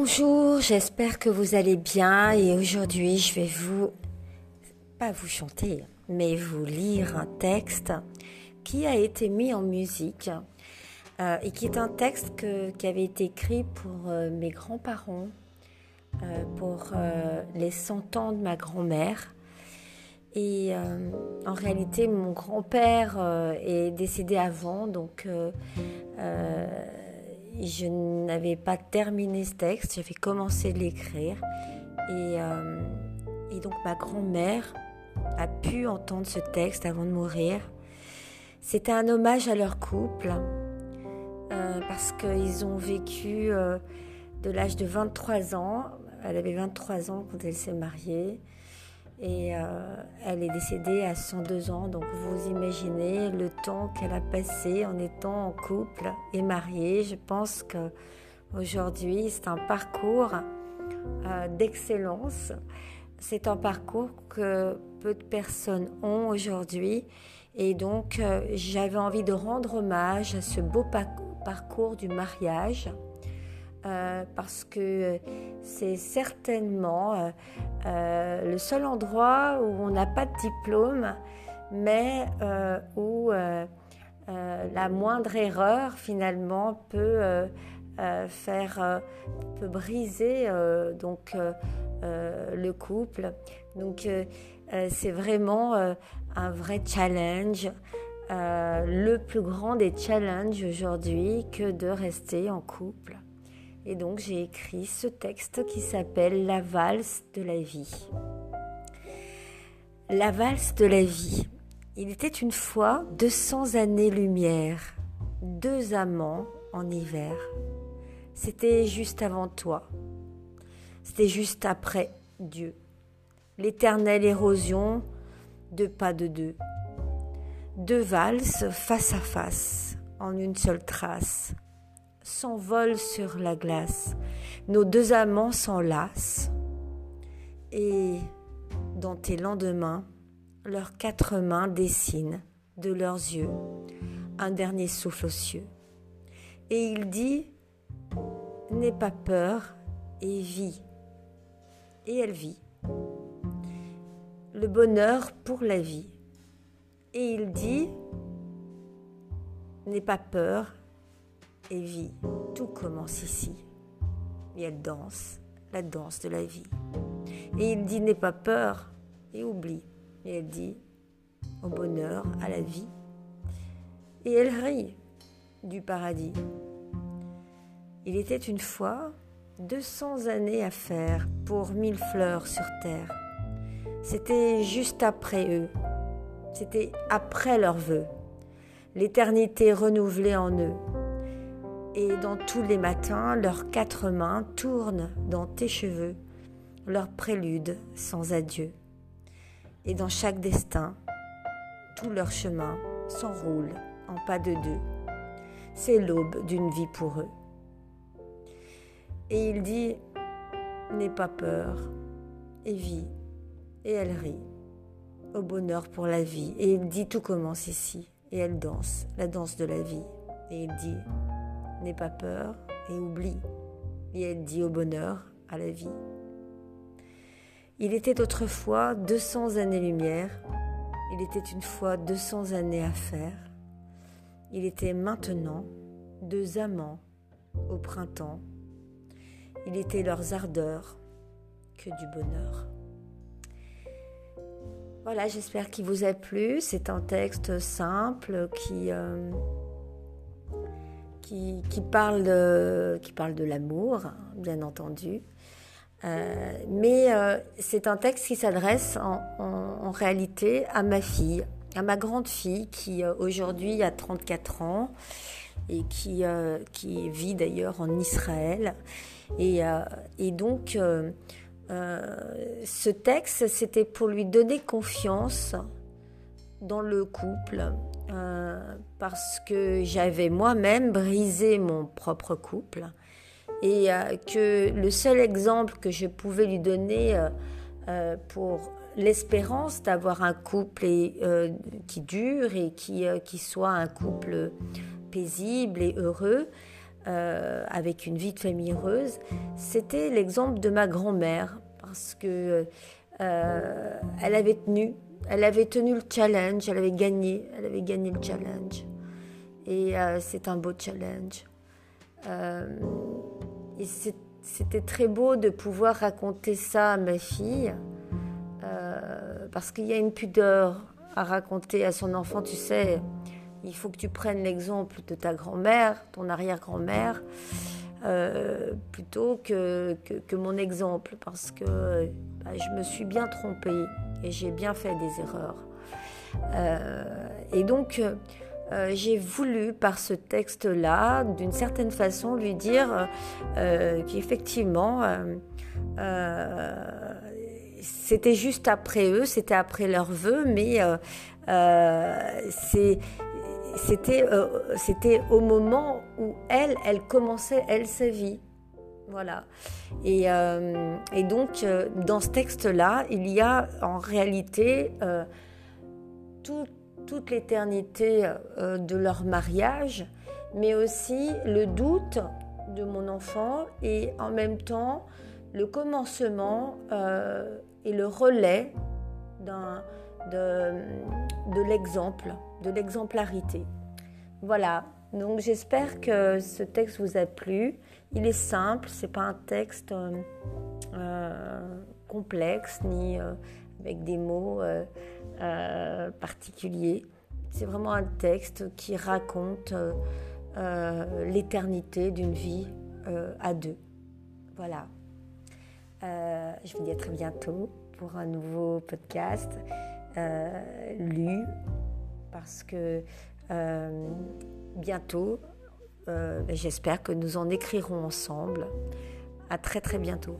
Bonjour, j'espère que vous allez bien et aujourd'hui je vais vous, pas vous chanter, mais vous lire un texte qui a été mis en musique euh, et qui est un texte qui avait été écrit pour euh, mes grands-parents, euh, pour les 100 ans de ma grand-mère. Et en réalité, mon grand-père est décédé avant, donc je n'avais pas terminé ce texte, j'avais commencé de l'écrire. Et, euh, et, donc ma grand-mère a pu entendre ce texte avant de mourir. C'était un hommage à leur couple, euh, parce qu'ils ont vécu euh, de l'âge de 23 ans. Elle avait 23 ans quand elle s'est mariée. Et euh, elle est décédée à 102 ans, donc vous imaginez le temps qu'elle a passé en étant en couple et mariée. Je pense que aujourd'hui c'est un parcours euh, d'excellence. C'est un parcours que peu de personnes ont aujourd'hui. Et donc euh, j'avais envie de rendre hommage à ce beau parcours du mariage euh, parce que c'est certainement euh, le seul endroit où on n'a pas de diplôme, mais euh, où la moindre erreur finalement peut faire, peut briser donc le couple. Donc c'est vraiment un vrai challenge. le plus grand des challenges aujourd'hui que de rester en couple. Et donc j'ai écrit ce texte qui s'appelle La valse de la vie. La valse de la vie. Il était une fois 200 années-lumière, deux amants en hiver. C'était juste avant toi. C'était juste après Dieu. L'éternelle érosion de pas de deux. Deux valses face à face, en une seule trace s'envolent sur la glace. Nos deux amants s'enlacent. Et dans tes lendemains, leurs quatre mains dessinent de leurs yeux un dernier souffle aux cieux. Et il dit, N'aie pas peur et vis. Et elle vit. Le bonheur pour la vie. Et il dit, N'aie pas peur et vie. Tout commence ici. Et elle danse, la danse de la vie. Et il dit n'aie pas peur et oublie. Et elle dit au bonheur, à la vie. Et elle rit du paradis. Il était une fois 200 années à faire pour mille fleurs sur terre. C'était juste après eux. C'était après leurs vœux. L'éternité renouvelée en eux et dans tous les matins, leurs quatre mains tournent dans tes cheveux, leur prélude sans adieu. Et dans chaque destin, tout leur chemin s'enroule en pas de deux. C'est l'aube d'une vie pour eux. Et il dit, n'aie pas peur, et vis, et elle rit, au bonheur pour la vie. Et il dit, tout commence ici, et elle danse, la danse de la vie. Et il dit, N'aie pas peur et oublie. Et elle dit au bonheur, à la vie. Il était autrefois 200 années-lumière. Il était une fois 200 années à faire. Il était maintenant deux amants au printemps. Il était leurs ardeurs que du bonheur. Voilà, j'espère qu'il vous a plu. C'est un texte simple qui... Euh, qui, parle, de, qui parle de l'amour, bien entendu. Euh, mais euh, c'est un texte qui s'adresse en, réalité à ma fille, à ma grande fille qui euh, aujourd'hui a 34 ans et qui, qui vit d'ailleurs en Israël. Et, et donc, ce texte, c'était pour lui donner confiance dans le couple, euh, parce que j'avais moi-même brisé mon propre couple et euh, que le seul exemple que je pouvais lui donner euh, pour l'espérance d'avoir un couple qui dure et qui, qui soit un couple paisible et heureux, avec une vie de famille heureuse, c'était l'exemple de ma grand-mère, parce que elle avait tenu, elle avait tenu le challenge, elle avait gagné, elle avait gagné le challenge. Et c'est un beau challenge. et c'était très beau de pouvoir raconter ça à ma fille, parce qu'il y a une pudeur à raconter à son enfant, tu sais, il faut que tu prennes l'exemple de ta grand-mère, ton arrière-grand-mère, euh, plutôt que, que, mon exemple, parce que bah, je me suis bien trompée et j'ai bien fait des erreurs. Euh, et donc, euh, j'ai voulu, par ce texte-là, d'une certaine façon, lui dire qu'effectivement, c'était juste après eux, c'était après leurs vœux, mais euh, euh, c'était euh, c'était au moment où elle, elle commençait, elle, sa vie. Voilà. Et, et donc, dans ce texte-là, il y a en réalité toute l'éternité de leur mariage, mais aussi le doute de mon enfant et en même temps le commencement et le relais de l'exemple, de l'exemplarité. Voilà, donc j'espère que ce texte vous a plu. Il est simple, c'est pas un texte euh, euh, complexe ni euh, avec des mots particuliers. C'est vraiment un texte qui raconte l'éternité d'une vie à deux. Voilà. Je vous dis à très bientôt pour un nouveau podcast lu parce que euh, bientôt, euh, j'espère que nous en écrirons ensemble. À très très bientôt.